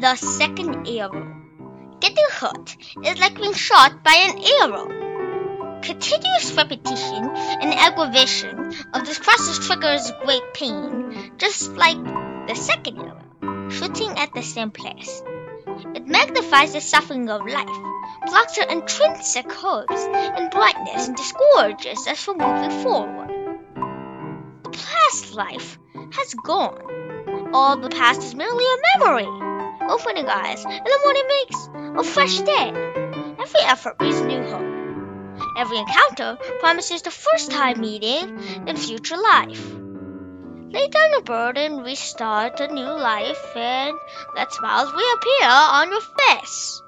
The second arrow. Getting hurt is like being shot by an arrow. Continuous repetition and aggravation of this process triggers great pain, just like the second arrow, shooting at the same place. It magnifies the suffering of life, blocks our intrinsic hopes and brightness, and discourages us from moving forward. The past life has gone. All the past is merely a memory. Opening eyes, and the morning makes a fresh day. Every effort brings new hope. Every encounter promises the first time meeting in future life. Lay down your burden, restart a new life, and let smiles reappear on your face.